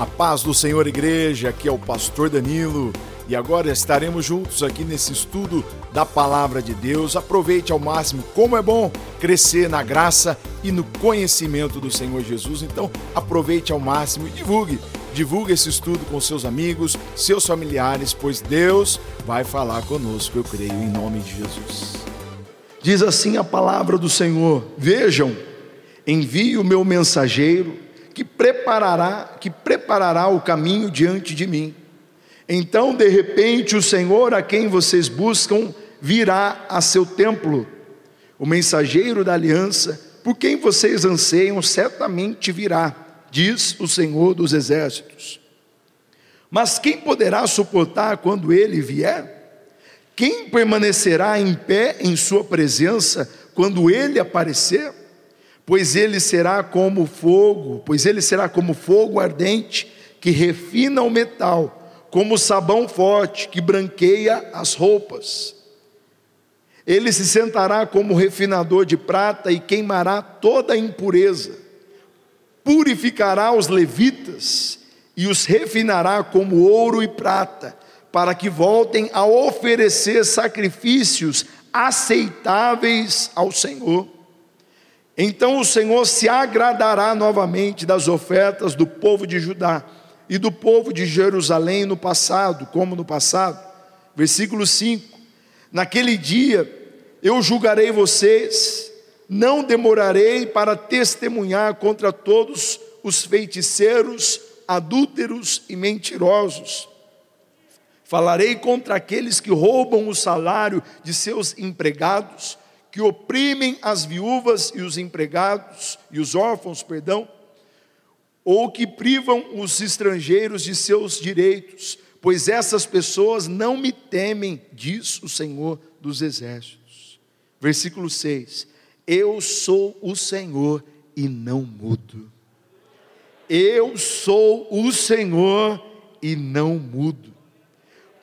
A paz do Senhor, igreja, aqui é o pastor Danilo e agora estaremos juntos aqui nesse estudo da palavra de Deus. Aproveite ao máximo como é bom crescer na graça e no conhecimento do Senhor Jesus. Então, aproveite ao máximo e divulgue. Divulgue esse estudo com seus amigos, seus familiares, pois Deus vai falar conosco, eu creio, em nome de Jesus. Diz assim a palavra do Senhor: Vejam, envio o meu mensageiro preparará, que preparará o caminho diante de mim. Então, de repente, o Senhor a quem vocês buscam virá a seu templo. O mensageiro da aliança, por quem vocês anseiam, certamente virá, diz o Senhor dos exércitos. Mas quem poderá suportar quando ele vier? Quem permanecerá em pé em sua presença quando ele aparecer? Pois ele será como fogo, pois ele será como fogo ardente que refina o metal, como sabão forte que branqueia as roupas. Ele se sentará como refinador de prata e queimará toda a impureza. Purificará os levitas e os refinará como ouro e prata, para que voltem a oferecer sacrifícios aceitáveis ao Senhor. Então o Senhor se agradará novamente das ofertas do povo de Judá e do povo de Jerusalém no passado, como no passado. Versículo 5: Naquele dia eu julgarei vocês, não demorarei para testemunhar contra todos os feiticeiros, adúlteros e mentirosos. Falarei contra aqueles que roubam o salário de seus empregados que oprimem as viúvas e os empregados e os órfãos, perdão, ou que privam os estrangeiros de seus direitos, pois essas pessoas não me temem, diz o Senhor dos exércitos. Versículo 6: Eu sou o Senhor e não mudo. Eu sou o Senhor e não mudo.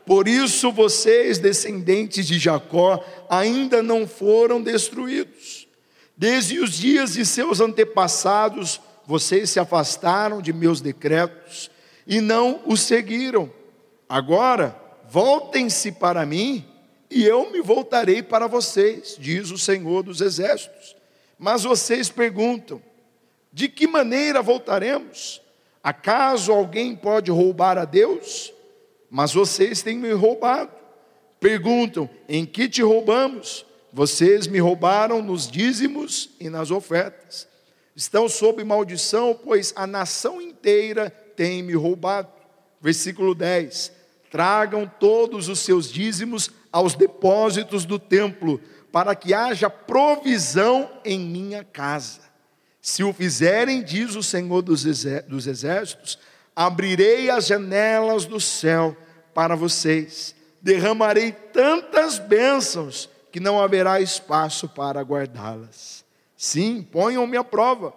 Por isso vocês, descendentes de Jacó, ainda não foram destruídos. Desde os dias de seus antepassados, vocês se afastaram de meus decretos e não os seguiram. Agora, voltem-se para mim e eu me voltarei para vocês, diz o Senhor dos Exércitos. Mas vocês perguntam: de que maneira voltaremos? Acaso alguém pode roubar a Deus? Mas vocês têm me roubado. Perguntam: em que te roubamos? Vocês me roubaram nos dízimos e nas ofertas. Estão sob maldição, pois a nação inteira tem me roubado. Versículo 10: Tragam todos os seus dízimos aos depósitos do templo, para que haja provisão em minha casa. Se o fizerem, diz o Senhor dos exércitos, abrirei as janelas do céu para vocês, derramarei tantas bênçãos que não haverá espaço para guardá-las. Sim, ponham-me à prova.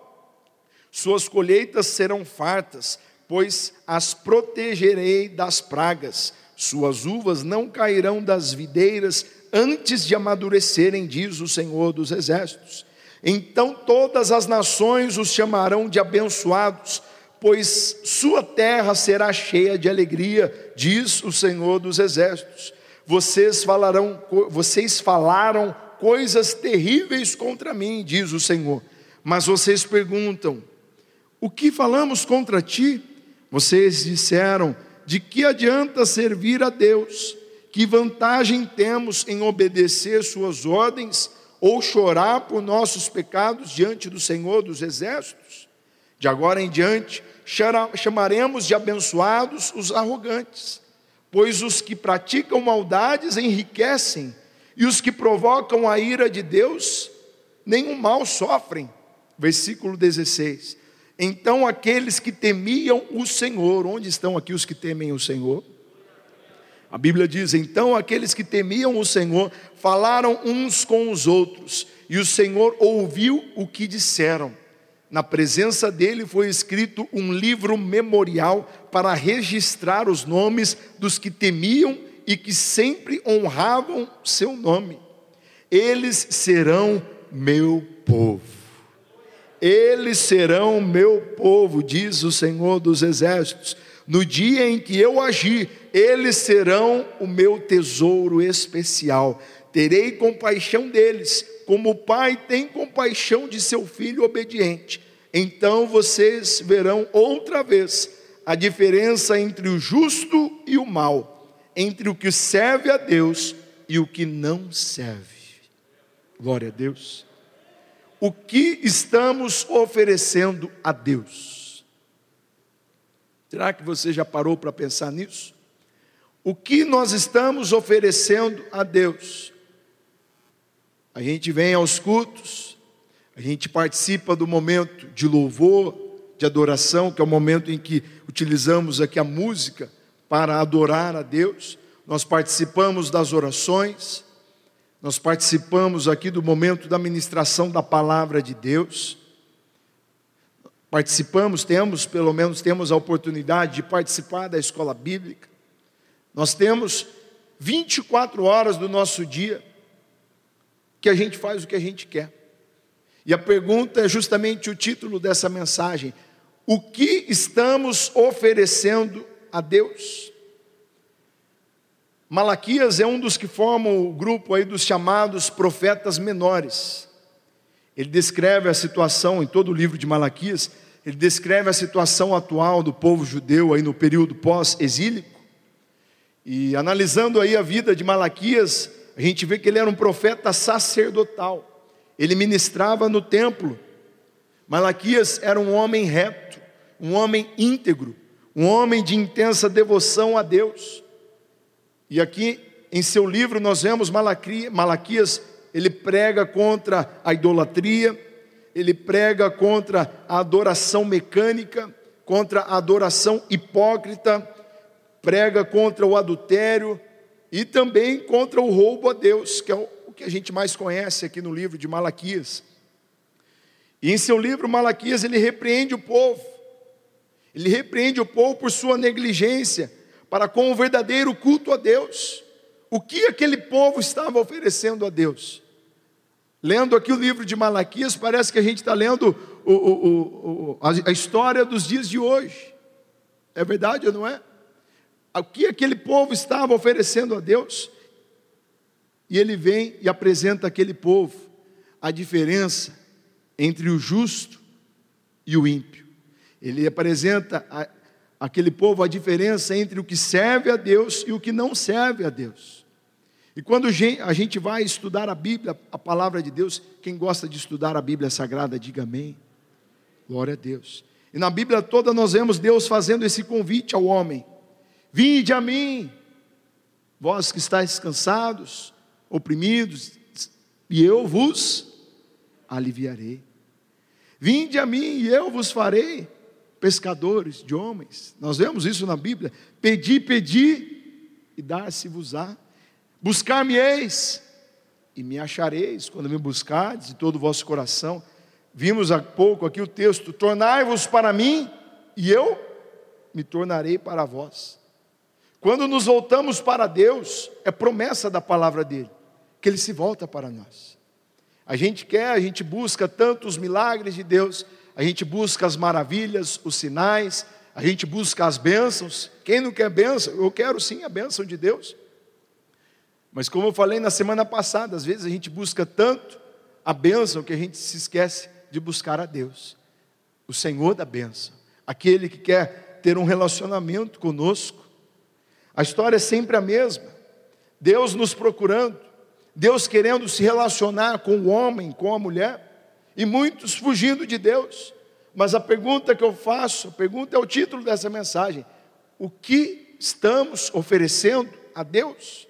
Suas colheitas serão fartas, pois as protegerei das pragas. Suas uvas não cairão das videiras antes de amadurecerem, diz o Senhor dos Exércitos. Então todas as nações os chamarão de abençoados pois sua terra será cheia de alegria, diz o Senhor dos Exércitos. Vocês falarão, vocês falaram coisas terríveis contra mim, diz o Senhor. Mas vocês perguntam: O que falamos contra ti? Vocês disseram: De que adianta servir a Deus? Que vantagem temos em obedecer suas ordens ou chorar por nossos pecados diante do Senhor dos Exércitos? De agora em diante, chamaremos de abençoados os arrogantes, pois os que praticam maldades enriquecem, e os que provocam a ira de Deus, nenhum mal sofrem. Versículo 16. Então aqueles que temiam o Senhor, onde estão aqui os que temem o Senhor? A Bíblia diz: então aqueles que temiam o Senhor falaram uns com os outros, e o Senhor ouviu o que disseram na presença dele foi escrito um livro memorial para registrar os nomes dos que temiam e que sempre honravam seu nome. Eles serão meu povo. Eles serão meu povo, diz o Senhor dos Exércitos. No dia em que eu agir, eles serão o meu tesouro especial. Terei compaixão deles, como o pai tem compaixão de seu filho obediente. Então vocês verão outra vez a diferença entre o justo e o mal, entre o que serve a Deus e o que não serve. Glória a Deus. O que estamos oferecendo a Deus? Será que você já parou para pensar nisso? O que nós estamos oferecendo a Deus? A gente vem aos cultos, a gente participa do momento de louvor, de adoração, que é o momento em que utilizamos aqui a música para adorar a Deus. Nós participamos das orações, nós participamos aqui do momento da ministração da palavra de Deus. Participamos, temos, pelo menos temos a oportunidade de participar da escola bíblica. Nós temos 24 horas do nosso dia que a gente faz o que a gente quer. E a pergunta é justamente o título dessa mensagem: o que estamos oferecendo a Deus? Malaquias é um dos que formam o grupo aí dos chamados profetas menores. Ele descreve a situação em todo o livro de Malaquias, ele descreve a situação atual do povo judeu aí no período pós-exílico. E analisando aí a vida de Malaquias, a gente vê que ele era um profeta sacerdotal. Ele ministrava no templo. Malaquias era um homem reto, um homem íntegro, um homem de intensa devoção a Deus. E aqui em seu livro nós vemos Malaquias, ele prega contra a idolatria, ele prega contra a adoração mecânica, contra a adoração hipócrita, prega contra o adultério e também contra o roubo a Deus, que é o que a gente mais conhece aqui no livro de Malaquias. E em seu livro Malaquias ele repreende o povo. Ele repreende o povo por sua negligência para com o verdadeiro culto a Deus. O que aquele povo estava oferecendo a Deus? Lendo aqui o livro de Malaquias, parece que a gente está lendo o, o, o, a história dos dias de hoje. É verdade ou não é? O que aquele povo estava oferecendo a Deus? E ele vem e apresenta aquele povo a diferença entre o justo e o ímpio. Ele apresenta aquele povo a diferença entre o que serve a Deus e o que não serve a Deus. E quando a gente vai estudar a Bíblia, a palavra de Deus, quem gosta de estudar a Bíblia Sagrada, diga amém. Glória a Deus. E na Bíblia toda nós vemos Deus fazendo esse convite ao homem: Vinde a mim, vós que estáis cansados, oprimidos, e eu vos aliviarei. Vinde a mim e eu vos farei pescadores de homens. Nós vemos isso na Bíblia. Pedi, pedi e dar-se-vos-á. Buscar-me-eis e me achareis quando me buscardes de todo o vosso coração. Vimos há pouco aqui o texto: Tornai-vos para mim e eu me tornarei para vós. Quando nos voltamos para Deus, é promessa da palavra dele que ele se volta para nós. A gente quer, a gente busca tanto os milagres de Deus, a gente busca as maravilhas, os sinais, a gente busca as bênçãos. Quem não quer bênção? Eu quero sim a bênção de Deus. Mas como eu falei na semana passada, às vezes a gente busca tanto a bênção que a gente se esquece de buscar a Deus, o Senhor da bênção, aquele que quer ter um relacionamento conosco. A história é sempre a mesma. Deus nos procurando, Deus querendo se relacionar com o homem, com a mulher, e muitos fugindo de Deus. Mas a pergunta que eu faço, a pergunta é o título dessa mensagem: o que estamos oferecendo a Deus?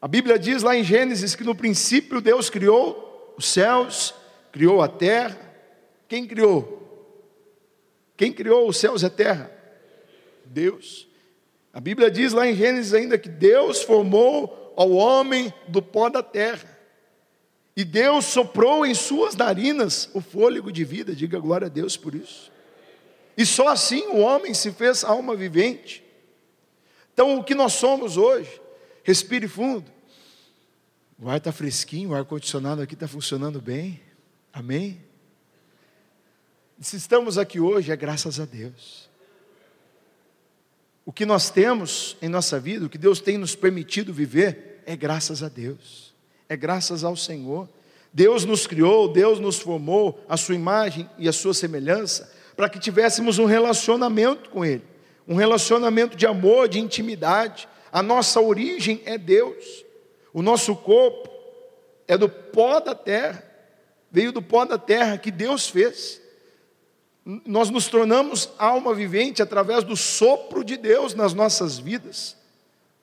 A Bíblia diz lá em Gênesis que no princípio Deus criou os céus, criou a terra. Quem criou? Quem criou os céus e a terra? Deus. A Bíblia diz lá em Gênesis ainda que Deus formou ao homem do pó da terra. E Deus soprou em suas narinas o fôlego de vida, diga glória a Deus por isso. E só assim o homem se fez alma vivente. Então, o que nós somos hoje, respire fundo. O ar está fresquinho, o ar-condicionado aqui está funcionando bem. Amém? Se estamos aqui hoje, é graças a Deus. O que nós temos em nossa vida, o que Deus tem nos permitido viver, é graças a Deus, é graças ao Senhor. Deus nos criou, Deus nos formou, a sua imagem e a sua semelhança, para que tivéssemos um relacionamento com Ele, um relacionamento de amor, de intimidade. A nossa origem é Deus, o nosso corpo é do pó da terra, veio do pó da terra que Deus fez. Nós nos tornamos alma vivente através do sopro de Deus nas nossas vidas.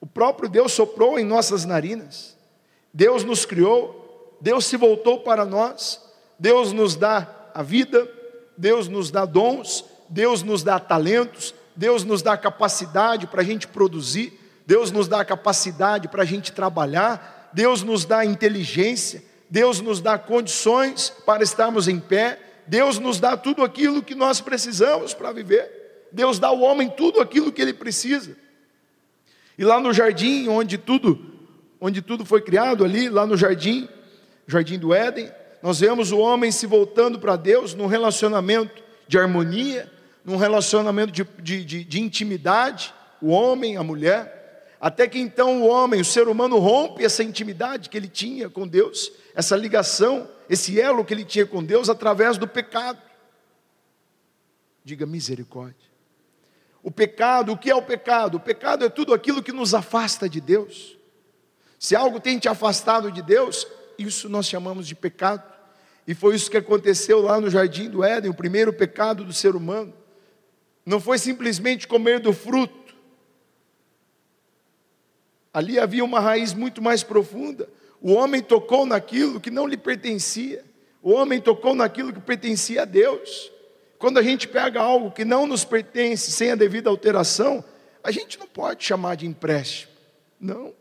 O próprio Deus soprou em nossas narinas. Deus nos criou, Deus se voltou para nós, Deus nos dá a vida, Deus nos dá dons, Deus nos dá talentos, Deus nos dá capacidade para a gente produzir, Deus nos dá capacidade para a gente trabalhar, Deus nos dá inteligência, Deus nos dá condições para estarmos em pé, Deus nos dá tudo aquilo que nós precisamos para viver. Deus dá ao homem tudo aquilo que ele precisa. E lá no jardim, onde tudo, onde tudo foi criado ali, lá no jardim, jardim do Éden, nós vemos o homem se voltando para Deus num relacionamento de harmonia, num relacionamento de, de, de, de intimidade, o homem, a mulher. Até que então o homem, o ser humano, rompe essa intimidade que ele tinha com Deus, essa ligação, esse elo que ele tinha com Deus através do pecado. Diga misericórdia. O pecado, o que é o pecado? O pecado é tudo aquilo que nos afasta de Deus. Se algo tem te afastado de Deus, isso nós chamamos de pecado. E foi isso que aconteceu lá no jardim do Éden, o primeiro pecado do ser humano. Não foi simplesmente comer do fruto, Ali havia uma raiz muito mais profunda. O homem tocou naquilo que não lhe pertencia. O homem tocou naquilo que pertencia a Deus. Quando a gente pega algo que não nos pertence sem a devida alteração, a gente não pode chamar de empréstimo. Não.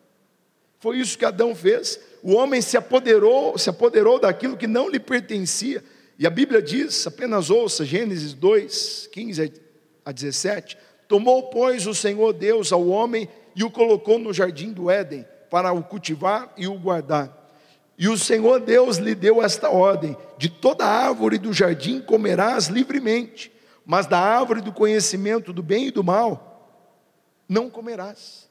Foi isso que Adão fez. O homem se apoderou, se apoderou daquilo que não lhe pertencia. E a Bíblia diz, apenas ouça, Gênesis 2, 15 a 17: Tomou, pois, o Senhor Deus ao homem e o colocou no jardim do Éden para o cultivar e o guardar. E o Senhor Deus lhe deu esta ordem: de toda árvore do jardim comerás livremente, mas da árvore do conhecimento do bem e do mal não comerás.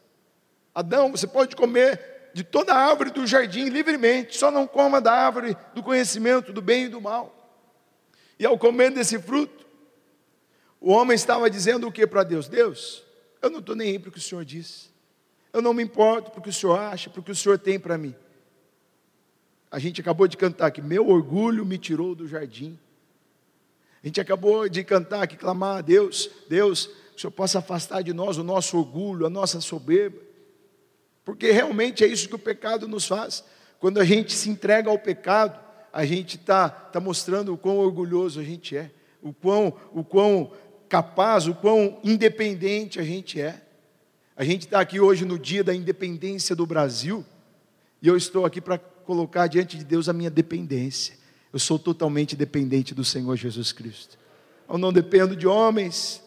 Adão, você pode comer de toda árvore do jardim livremente, só não coma da árvore do conhecimento do bem e do mal. E ao comer desse fruto, o homem estava dizendo o que para Deus? Deus, eu não estou nem aí para o que o Senhor disse. Eu não me importo porque o Senhor acha, porque o Senhor tem para mim. A gente acabou de cantar que meu orgulho me tirou do jardim. A gente acabou de cantar aqui, clamar a Deus, Deus, que o Senhor possa afastar de nós o nosso orgulho, a nossa soberba. Porque realmente é isso que o pecado nos faz. Quando a gente se entrega ao pecado, a gente está tá mostrando o quão orgulhoso a gente é, o quão, o quão capaz, o quão independente a gente é. A gente está aqui hoje no dia da independência do Brasil, e eu estou aqui para colocar diante de Deus a minha dependência. Eu sou totalmente dependente do Senhor Jesus Cristo. Eu não dependo de homens,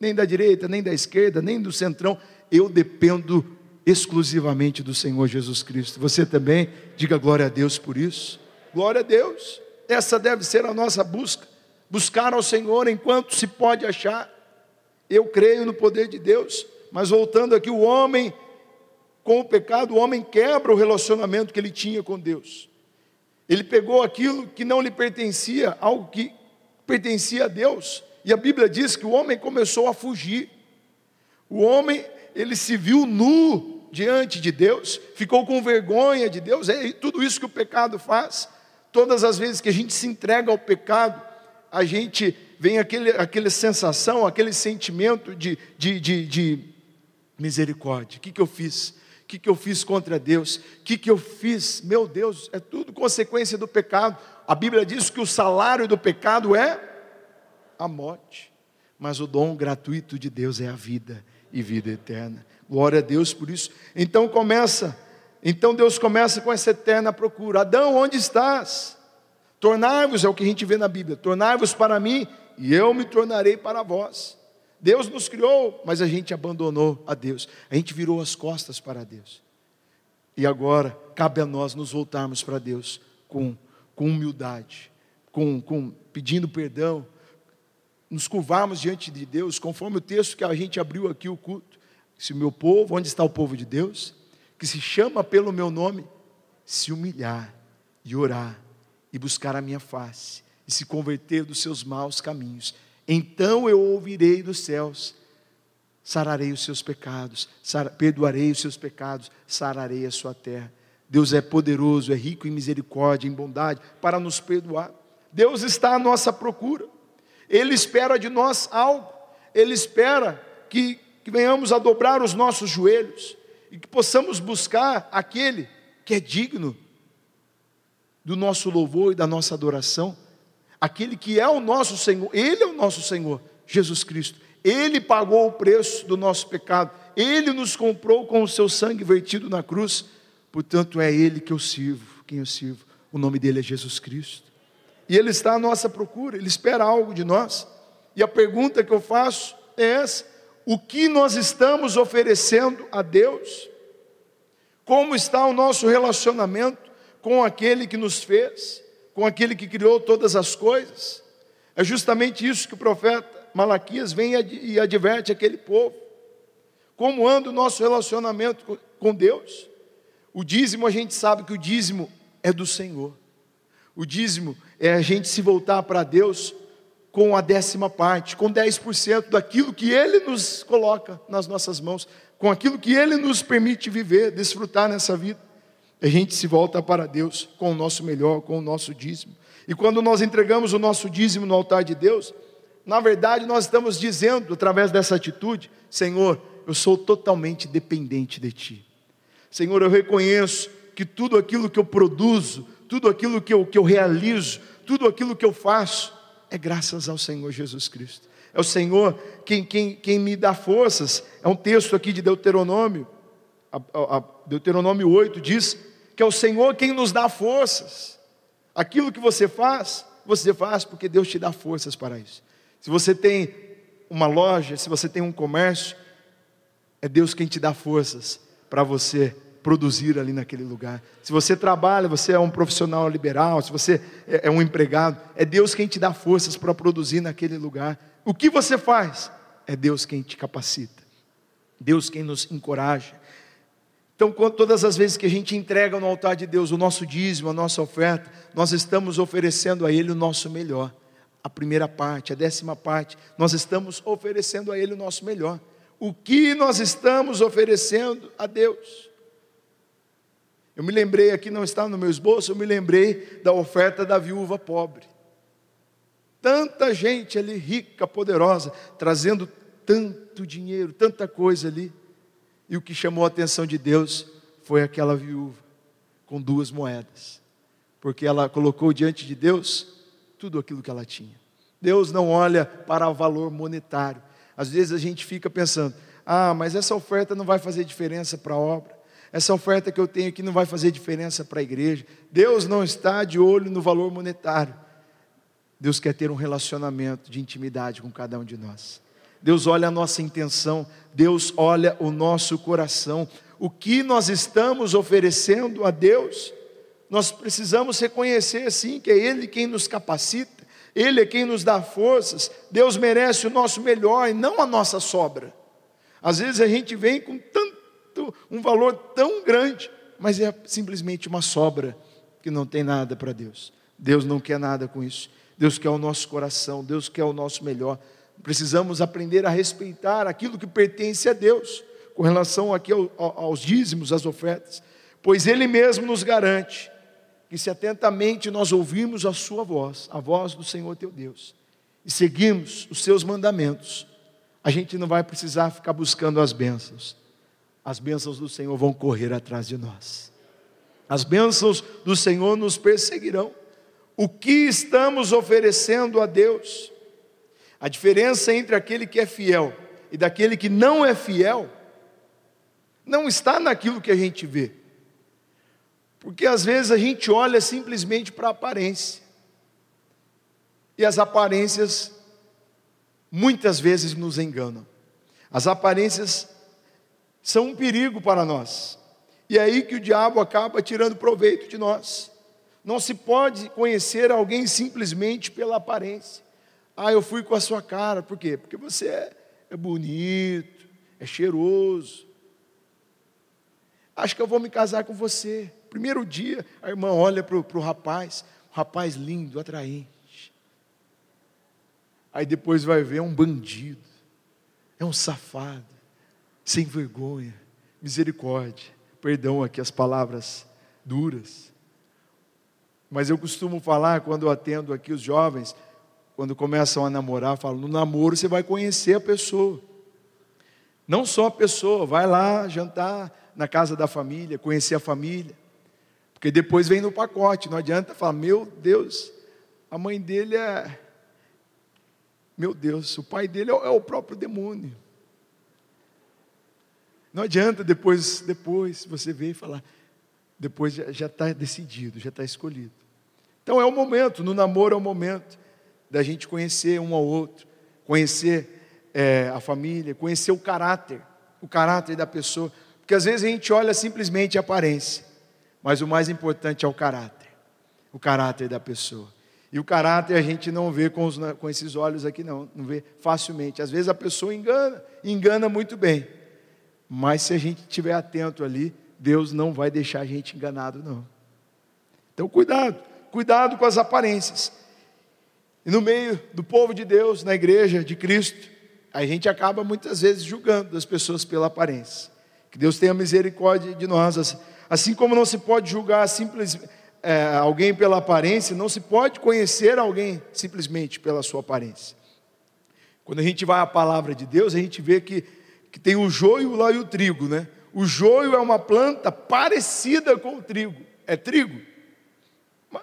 nem da direita, nem da esquerda, nem do centrão. Eu dependo exclusivamente do Senhor Jesus Cristo. Você também, diga glória a Deus por isso. Glória a Deus. Essa deve ser a nossa busca. Buscar ao Senhor enquanto se pode achar. Eu creio no poder de Deus. Mas voltando aqui, o homem, com o pecado, o homem quebra o relacionamento que ele tinha com Deus. Ele pegou aquilo que não lhe pertencia, algo que pertencia a Deus. E a Bíblia diz que o homem começou a fugir. O homem, ele se viu nu diante de Deus, ficou com vergonha de Deus. É tudo isso que o pecado faz. Todas as vezes que a gente se entrega ao pecado, a gente vem aquele, aquela sensação, aquele sentimento de, de, de, de misericórdia. O que, que eu fiz? O que, que eu fiz contra Deus? O que, que eu fiz? Meu Deus, é tudo consequência do pecado. A Bíblia diz que o salário do pecado é a morte, mas o dom gratuito de Deus é a vida e vida eterna. Glória a Deus por isso. Então começa, então Deus começa com essa eterna procura. Adão, onde estás? Tornai-vos, é o que a gente vê na Bíblia, tornai-vos para mim e eu me tornarei para vós. Deus nos criou, mas a gente abandonou a Deus. A gente virou as costas para Deus. E agora cabe a nós nos voltarmos para Deus com, com humildade, com, com pedindo perdão, nos curvarmos diante de Deus, conforme o texto que a gente abriu aqui o culto. Se o meu povo, onde está o povo de Deus, que se chama pelo meu nome, se humilhar e orar e buscar a minha face e se converter dos seus maus caminhos, então eu ouvirei dos céus, sararei os seus pecados, perdoarei os seus pecados, sararei a sua terra. Deus é poderoso, é rico em misericórdia, em bondade, para nos perdoar. Deus está à nossa procura. Ele espera de nós algo. Ele espera que, que venhamos a dobrar os nossos joelhos e que possamos buscar aquele que é digno do nosso louvor e da nossa adoração, aquele que é o nosso Senhor, Ele é o nosso Senhor, Jesus Cristo. Ele pagou o preço do nosso pecado, Ele nos comprou com o seu sangue vertido na cruz, portanto é Ele que eu sirvo, quem eu sirvo. O nome dele é Jesus Cristo. E Ele está à nossa procura, Ele espera algo de nós. E a pergunta que eu faço é essa: o que nós estamos oferecendo a Deus? Como está o nosso relacionamento com aquele que nos fez, com aquele que criou todas as coisas. É justamente isso que o profeta Malaquias vem e adverte aquele povo. Como anda o nosso relacionamento com Deus? O dízimo, a gente sabe que o dízimo é do Senhor. O dízimo é a gente se voltar para Deus com a décima parte, com 10% daquilo que Ele nos coloca nas nossas mãos, com aquilo que Ele nos permite viver, desfrutar nessa vida a gente se volta para Deus com o nosso melhor, com o nosso dízimo. E quando nós entregamos o nosso dízimo no altar de Deus, na verdade nós estamos dizendo, através dessa atitude: Senhor, eu sou totalmente dependente de Ti. Senhor, eu reconheço que tudo aquilo que eu produzo, tudo aquilo que eu, que eu realizo, tudo aquilo que eu faço, é graças ao Senhor Jesus Cristo. É o Senhor quem, quem, quem me dá forças. É um texto aqui de Deuteronômio, a, a, a Deuteronômio 8 diz que é o Senhor quem nos dá forças. Aquilo que você faz, você faz porque Deus te dá forças para isso. Se você tem uma loja, se você tem um comércio, é Deus quem te dá forças para você produzir ali naquele lugar. Se você trabalha, você é um profissional liberal, se você é, é um empregado, é Deus quem te dá forças para produzir naquele lugar. O que você faz? É Deus quem te capacita. Deus quem nos encoraja. Então, todas as vezes que a gente entrega no altar de Deus o nosso dízimo, a nossa oferta, nós estamos oferecendo a Ele o nosso melhor. A primeira parte, a décima parte, nós estamos oferecendo a Ele o nosso melhor. O que nós estamos oferecendo a Deus? Eu me lembrei aqui, não está no meu esboço, eu me lembrei da oferta da viúva pobre. Tanta gente ali, rica, poderosa, trazendo tanto dinheiro, tanta coisa ali. E o que chamou a atenção de Deus foi aquela viúva com duas moedas, porque ela colocou diante de Deus tudo aquilo que ela tinha. Deus não olha para o valor monetário. Às vezes a gente fica pensando: ah, mas essa oferta não vai fazer diferença para a obra. Essa oferta que eu tenho aqui não vai fazer diferença para a igreja. Deus não está de olho no valor monetário. Deus quer ter um relacionamento de intimidade com cada um de nós. Deus olha a nossa intenção, Deus olha o nosso coração. O que nós estamos oferecendo a Deus, nós precisamos reconhecer sim que é Ele quem nos capacita, Ele é quem nos dá forças. Deus merece o nosso melhor e não a nossa sobra. Às vezes a gente vem com tanto, um valor tão grande, mas é simplesmente uma sobra que não tem nada para Deus. Deus não quer nada com isso. Deus quer o nosso coração, Deus quer o nosso melhor. Precisamos aprender a respeitar aquilo que pertence a Deus, com relação aqui aos dízimos, às ofertas, pois Ele mesmo nos garante que se atentamente nós ouvirmos a Sua voz, a voz do Senhor teu Deus, e seguirmos os Seus mandamentos, a gente não vai precisar ficar buscando as bênçãos, as bênçãos do Senhor vão correr atrás de nós, as bênçãos do Senhor nos perseguirão. O que estamos oferecendo a Deus? A diferença entre aquele que é fiel e daquele que não é fiel não está naquilo que a gente vê. Porque às vezes a gente olha simplesmente para a aparência. E as aparências muitas vezes nos enganam. As aparências são um perigo para nós. E é aí que o diabo acaba tirando proveito de nós. Não se pode conhecer alguém simplesmente pela aparência. Ah, eu fui com a sua cara. Por quê? Porque você é, é bonito, é cheiroso. Acho que eu vou me casar com você. Primeiro dia, a irmã olha para o rapaz, um rapaz lindo, atraente. Aí depois vai ver é um bandido, é um safado, sem vergonha, misericórdia. Perdão aqui as palavras duras. Mas eu costumo falar quando eu atendo aqui os jovens, quando começam a namorar, falo: no namoro você vai conhecer a pessoa. Não só a pessoa, vai lá jantar na casa da família, conhecer a família. Porque depois vem no pacote, não adianta falar: meu Deus, a mãe dele é. Meu Deus, o pai dele é o próprio demônio. Não adianta depois, depois você ver e falar, depois já está decidido, já está escolhido. Então é o momento, no namoro é o momento da gente conhecer um ao outro, conhecer é, a família, conhecer o caráter, o caráter da pessoa. Porque às vezes a gente olha simplesmente a aparência, mas o mais importante é o caráter, o caráter da pessoa. E o caráter a gente não vê com, os, com esses olhos aqui, não, não vê facilmente. Às vezes a pessoa engana, engana muito bem. Mas se a gente estiver atento ali, Deus não vai deixar a gente enganado, não. Então, cuidado, cuidado com as aparências. E no meio do povo de Deus, na igreja de Cristo, a gente acaba muitas vezes julgando as pessoas pela aparência. Que Deus tenha misericórdia de nós. Assim como não se pode julgar simples, é, alguém pela aparência, não se pode conhecer alguém simplesmente pela sua aparência. Quando a gente vai à palavra de Deus, a gente vê que, que tem o joio lá e o trigo, né? O joio é uma planta parecida com o trigo. É trigo?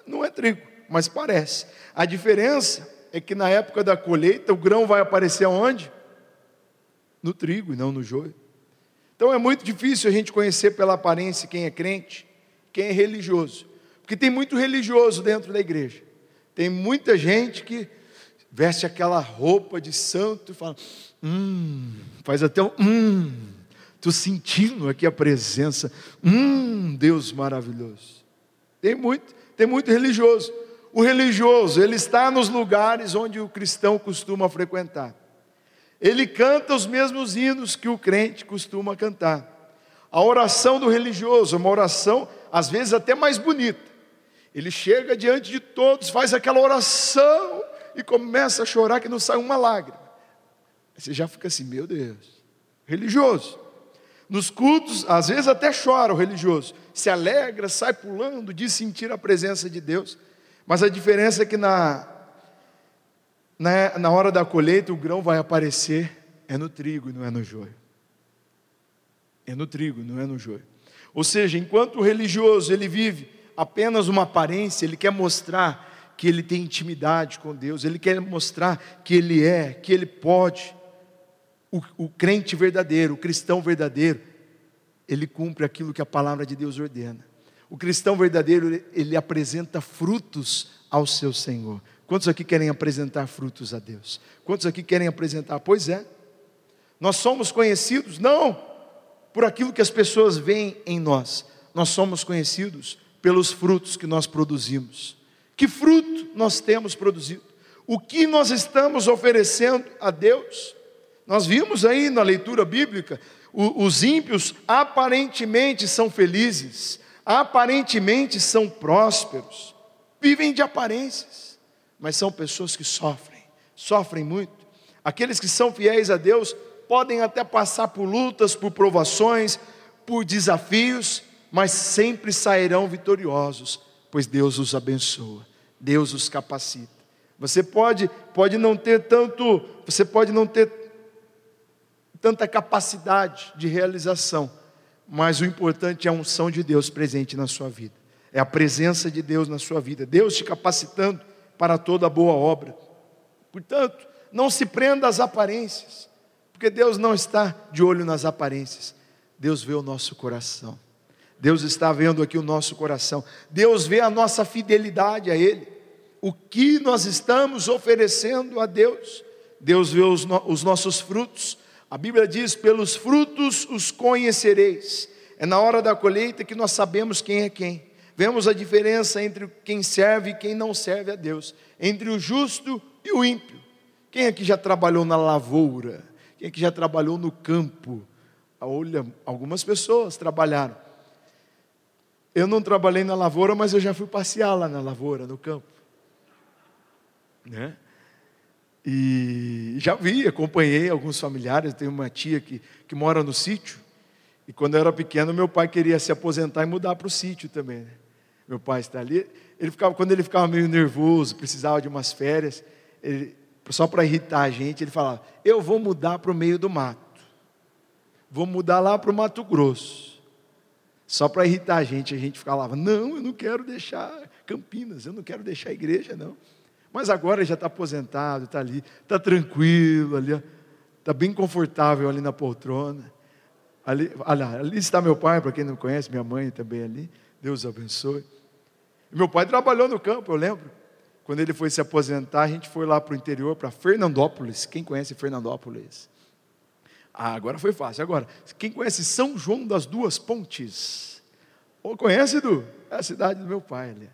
Não é trigo mas parece. A diferença é que na época da colheita o grão vai aparecer aonde? No trigo e não no joio. Então é muito difícil a gente conhecer pela aparência quem é crente, quem é religioso. Porque tem muito religioso dentro da igreja. Tem muita gente que veste aquela roupa de santo e fala, hum, faz até um hum, estou sentindo aqui a presença, hum, Deus maravilhoso. Tem muito, tem muito religioso. O religioso, ele está nos lugares onde o cristão costuma frequentar. Ele canta os mesmos hinos que o crente costuma cantar. A oração do religioso é uma oração, às vezes até mais bonita. Ele chega diante de todos, faz aquela oração e começa a chorar que não sai uma lágrima. Você já fica assim, meu Deus, religioso. Nos cultos, às vezes até chora o religioso, se alegra, sai pulando, diz sentir a presença de Deus. Mas a diferença é que na, na, na hora da colheita o grão vai aparecer é no trigo e não é no joio. É no trigo, não é no joio. Ou seja, enquanto o religioso ele vive apenas uma aparência, ele quer mostrar que ele tem intimidade com Deus, ele quer mostrar que ele é, que ele pode. O, o crente verdadeiro, o cristão verdadeiro, ele cumpre aquilo que a palavra de Deus ordena. O cristão verdadeiro, ele apresenta frutos ao seu Senhor. Quantos aqui querem apresentar frutos a Deus? Quantos aqui querem apresentar? Pois é. Nós somos conhecidos não por aquilo que as pessoas veem em nós. Nós somos conhecidos pelos frutos que nós produzimos. Que fruto nós temos produzido? O que nós estamos oferecendo a Deus? Nós vimos aí na leitura bíblica, os ímpios aparentemente são felizes, aparentemente são prósperos, vivem de aparências, mas são pessoas que sofrem, sofrem muito. Aqueles que são fiéis a Deus podem até passar por lutas, por provações, por desafios, mas sempre sairão vitoriosos, pois Deus os abençoa, Deus os capacita. Você pode, pode não ter tanto, você pode não ter tanta capacidade de realização, mas o importante é a unção de Deus presente na sua vida, é a presença de Deus na sua vida, Deus te capacitando para toda boa obra. Portanto, não se prenda às aparências, porque Deus não está de olho nas aparências, Deus vê o nosso coração. Deus está vendo aqui o nosso coração. Deus vê a nossa fidelidade a Ele. O que nós estamos oferecendo a Deus. Deus vê os, no, os nossos frutos. A Bíblia diz: pelos frutos os conhecereis. É na hora da colheita que nós sabemos quem é quem. Vemos a diferença entre quem serve e quem não serve a Deus, entre o justo e o ímpio. Quem aqui já trabalhou na lavoura? Quem aqui já trabalhou no campo? Olha, algumas pessoas trabalharam. Eu não trabalhei na lavoura, mas eu já fui passear lá na lavoura, no campo. Né? E já vi, acompanhei alguns familiares. Tenho uma tia que, que mora no sítio. E quando eu era pequeno, meu pai queria se aposentar e mudar para o sítio também. Né? Meu pai está ali. Ele ficava, quando ele ficava meio nervoso, precisava de umas férias, ele, só para irritar a gente, ele falava: Eu vou mudar para o meio do mato. Vou mudar lá para o Mato Grosso. Só para irritar a gente, a gente falava: Não, eu não quero deixar Campinas, eu não quero deixar a igreja, não. Mas agora já está aposentado, está ali, está tranquilo ali, está bem confortável ali na poltrona. Ali, ali está meu pai, para quem não conhece, minha mãe também ali. Deus abençoe. Meu pai trabalhou no campo, eu lembro. Quando ele foi se aposentar, a gente foi lá para o interior, para Fernandópolis. Quem conhece Fernandópolis? Ah, agora foi fácil. Agora, quem conhece São João das Duas Pontes? Ou conhece, Edu? É a cidade do meu pai ali.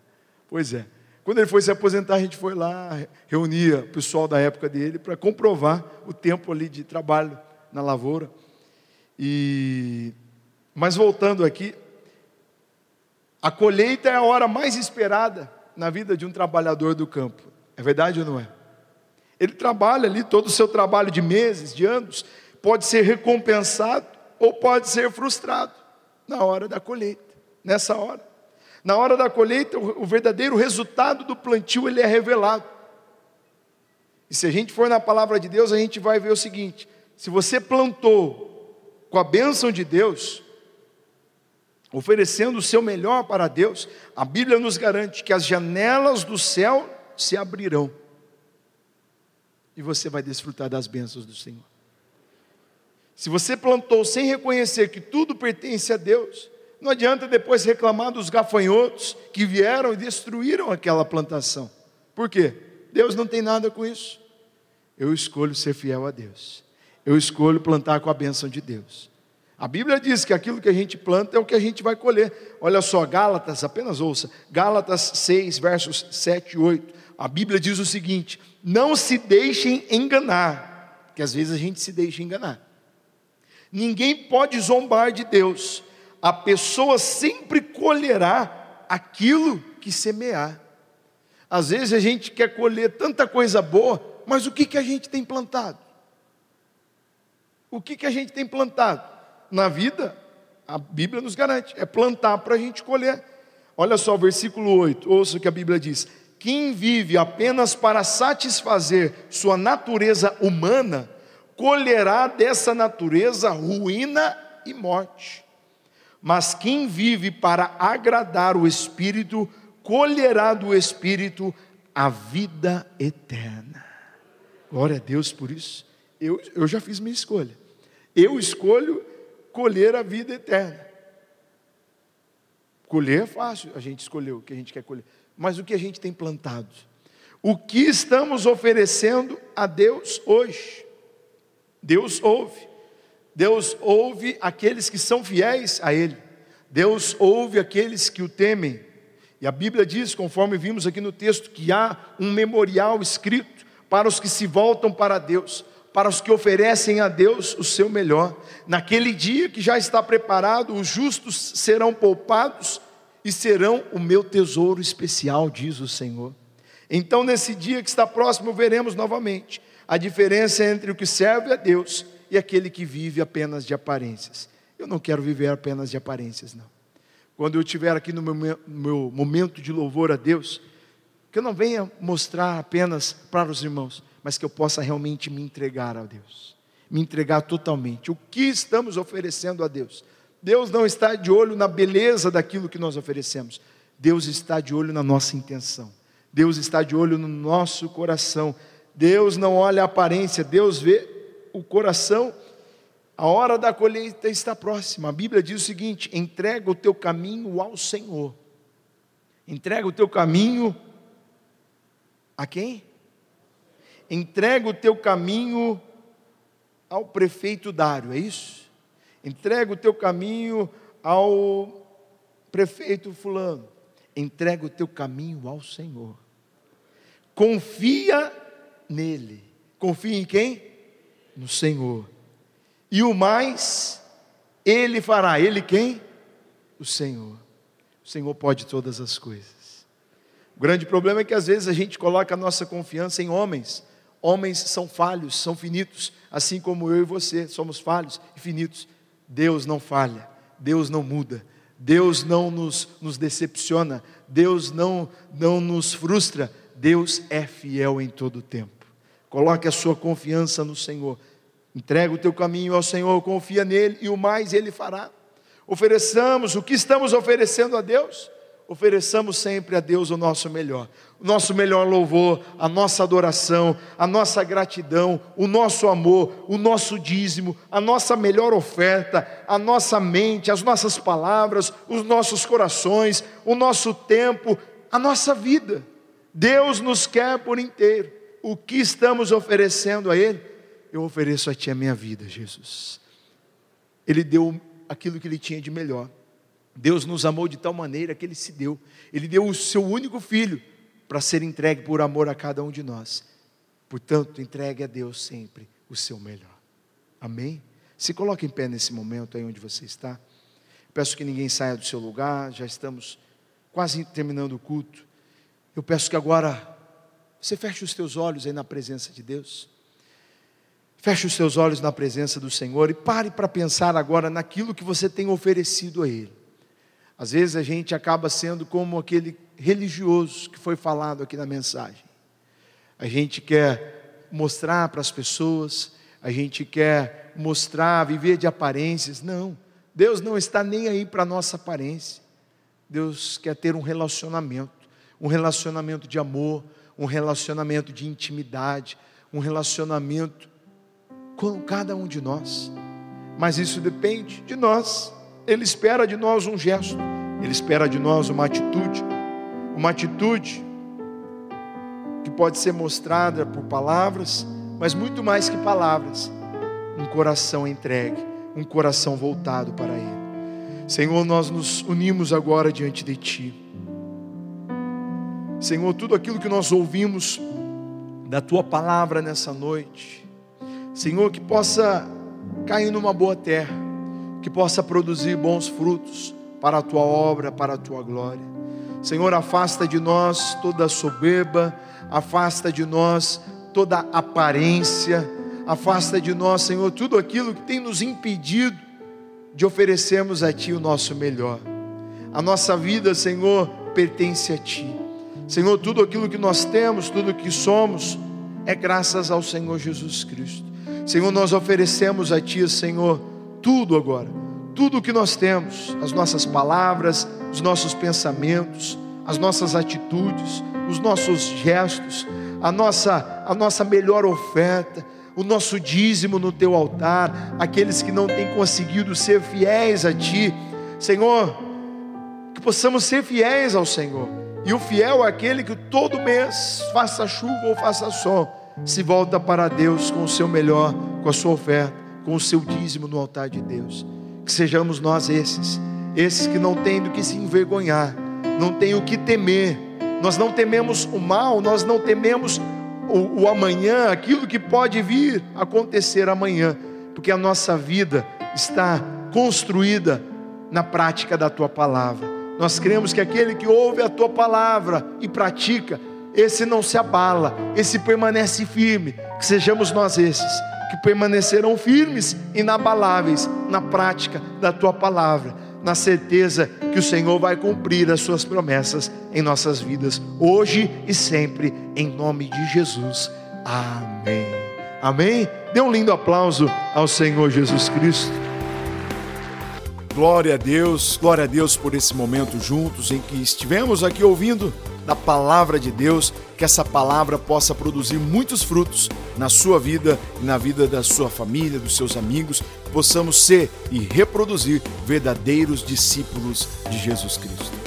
Pois é. Quando ele foi se aposentar, a gente foi lá, reunia o pessoal da época dele para comprovar o tempo ali de trabalho na lavoura. E mas voltando aqui, a colheita é a hora mais esperada na vida de um trabalhador do campo. É verdade ou não é? Ele trabalha ali todo o seu trabalho de meses, de anos, pode ser recompensado ou pode ser frustrado na hora da colheita, nessa hora. Na hora da colheita, o verdadeiro resultado do plantio ele é revelado. E se a gente for na palavra de Deus, a gente vai ver o seguinte: se você plantou com a bênção de Deus, oferecendo o seu melhor para Deus, a Bíblia nos garante que as janelas do céu se abrirão e você vai desfrutar das bênçãos do Senhor. Se você plantou sem reconhecer que tudo pertence a Deus, não adianta depois reclamar dos gafanhotos que vieram e destruíram aquela plantação. Por quê? Deus não tem nada com isso. Eu escolho ser fiel a Deus. Eu escolho plantar com a bênção de Deus. A Bíblia diz que aquilo que a gente planta é o que a gente vai colher. Olha só, Gálatas, apenas ouça, Gálatas 6, versos 7 e 8. A Bíblia diz o seguinte: não se deixem enganar, que às vezes a gente se deixa enganar. Ninguém pode zombar de Deus, a pessoa sempre colherá aquilo que semear. Às vezes a gente quer colher tanta coisa boa, mas o que, que a gente tem plantado? O que, que a gente tem plantado? na vida, a Bíblia nos garante, é plantar para a gente colher. Olha só o versículo 8, ouça o que a Bíblia diz: Quem vive apenas para satisfazer sua natureza humana, colherá dessa natureza ruína e morte. Mas quem vive para agradar o Espírito, colherá do Espírito a vida eterna. Glória a Deus por isso. Eu, eu já fiz minha escolha. Eu escolho colher a vida eterna. Colher é fácil, a gente escolheu o que a gente quer colher. Mas o que a gente tem plantado? O que estamos oferecendo a Deus hoje? Deus ouve. Deus ouve aqueles que são fiéis a Ele. Deus ouve aqueles que o temem. E a Bíblia diz, conforme vimos aqui no texto, que há um memorial escrito para os que se voltam para Deus para os que oferecem a Deus o seu melhor. Naquele dia que já está preparado, os justos serão poupados e serão o meu tesouro especial, diz o Senhor. Então, nesse dia que está próximo, veremos novamente a diferença entre o que serve a Deus e aquele que vive apenas de aparências. Eu não quero viver apenas de aparências, não. Quando eu estiver aqui no meu, meu momento de louvor a Deus, que eu não venha mostrar apenas para os irmãos, mas que eu possa realmente me entregar a Deus, me entregar totalmente. O que estamos oferecendo a Deus? Deus não está de olho na beleza daquilo que nós oferecemos, Deus está de olho na nossa intenção, Deus está de olho no nosso coração. Deus não olha a aparência, Deus vê o coração. A hora da colheita está próxima. A Bíblia diz o seguinte: entrega o teu caminho ao Senhor. Entrega o teu caminho a quem? entrega o teu caminho ao prefeito Dário, é isso? Entrega o teu caminho ao prefeito Fulano. Entrega o teu caminho ao Senhor. Confia nele. Confie em quem? No Senhor. E o mais, Ele fará. Ele quem? O Senhor. O Senhor pode todas as coisas. O grande problema é que às vezes a gente coloca a nossa confiança em homens. Homens são falhos, são finitos, assim como eu e você somos falhos e finitos. Deus não falha, Deus não muda, Deus não nos, nos decepciona, Deus não, não nos frustra, Deus é fiel em todo o tempo. Coloque a sua confiança no Senhor, entrega o teu caminho ao Senhor, confia nele e o mais ele fará. Ofereçamos o que estamos oferecendo a Deus, ofereçamos sempre a Deus o nosso melhor, o nosso melhor louvor, a nossa adoração, a nossa gratidão, o nosso amor, o nosso dízimo, a nossa melhor oferta, a nossa mente, as nossas palavras, os nossos corações, o nosso tempo, a nossa vida. Deus nos quer por inteiro. O que estamos oferecendo a Ele? Eu ofereço a Ti a minha vida, Jesus. Ele deu aquilo que Ele tinha de melhor. Deus nos amou de tal maneira que Ele se deu. Ele deu o seu único filho para ser entregue por amor a cada um de nós. Portanto, entregue a Deus sempre o seu melhor. Amém? Se coloque em pé nesse momento aí onde você está. Peço que ninguém saia do seu lugar, já estamos quase terminando o culto. Eu peço que agora você feche os teus olhos aí na presença de Deus. Feche os seus olhos na presença do Senhor e pare para pensar agora naquilo que você tem oferecido a Ele. Às vezes a gente acaba sendo como aquele religioso que foi falado aqui na mensagem. A gente quer mostrar para as pessoas, a gente quer mostrar, viver de aparências. Não, Deus não está nem aí para a nossa aparência. Deus quer ter um relacionamento, um relacionamento de amor, um relacionamento de intimidade, um relacionamento com cada um de nós. Mas isso depende de nós. Ele espera de nós um gesto, Ele espera de nós uma atitude, uma atitude que pode ser mostrada por palavras, mas muito mais que palavras, um coração entregue, um coração voltado para Ele. Senhor, nós nos unimos agora diante de Ti. Senhor, tudo aquilo que nós ouvimos da Tua palavra nessa noite, Senhor, que possa cair numa boa terra que possa produzir bons frutos para a tua obra, para a tua glória. Senhor, afasta de nós toda soberba, afasta de nós toda aparência, afasta de nós, Senhor, tudo aquilo que tem nos impedido de oferecermos a Ti o nosso melhor. A nossa vida, Senhor, pertence a Ti. Senhor, tudo aquilo que nós temos, tudo que somos, é graças ao Senhor Jesus Cristo. Senhor, nós oferecemos a Ti, Senhor, tudo agora, tudo o que nós temos, as nossas palavras, os nossos pensamentos, as nossas atitudes, os nossos gestos, a nossa, a nossa melhor oferta, o nosso dízimo no teu altar, aqueles que não têm conseguido ser fiéis a ti, Senhor, que possamos ser fiéis ao Senhor. E o fiel é aquele que todo mês, faça chuva ou faça sol, se volta para Deus com o seu melhor, com a sua oferta com o seu dízimo no altar de Deus. Que sejamos nós esses, esses que não têm do que se envergonhar, não têm o que temer. Nós não tememos o mal, nós não tememos o, o amanhã, aquilo que pode vir acontecer amanhã, porque a nossa vida está construída na prática da tua palavra. Nós cremos que aquele que ouve a tua palavra e pratica, esse não se abala, esse permanece firme. Que sejamos nós esses que permanecerão firmes, inabaláveis na prática da tua palavra, na certeza que o Senhor vai cumprir as suas promessas em nossas vidas, hoje e sempre, em nome de Jesus. Amém. Amém? Dê um lindo aplauso ao Senhor Jesus Cristo. Glória a Deus, glória a Deus por esse momento juntos em que estivemos aqui ouvindo da palavra de Deus, que essa palavra possa produzir muitos frutos na sua vida e na vida da sua família, dos seus amigos, possamos ser e reproduzir verdadeiros discípulos de Jesus Cristo.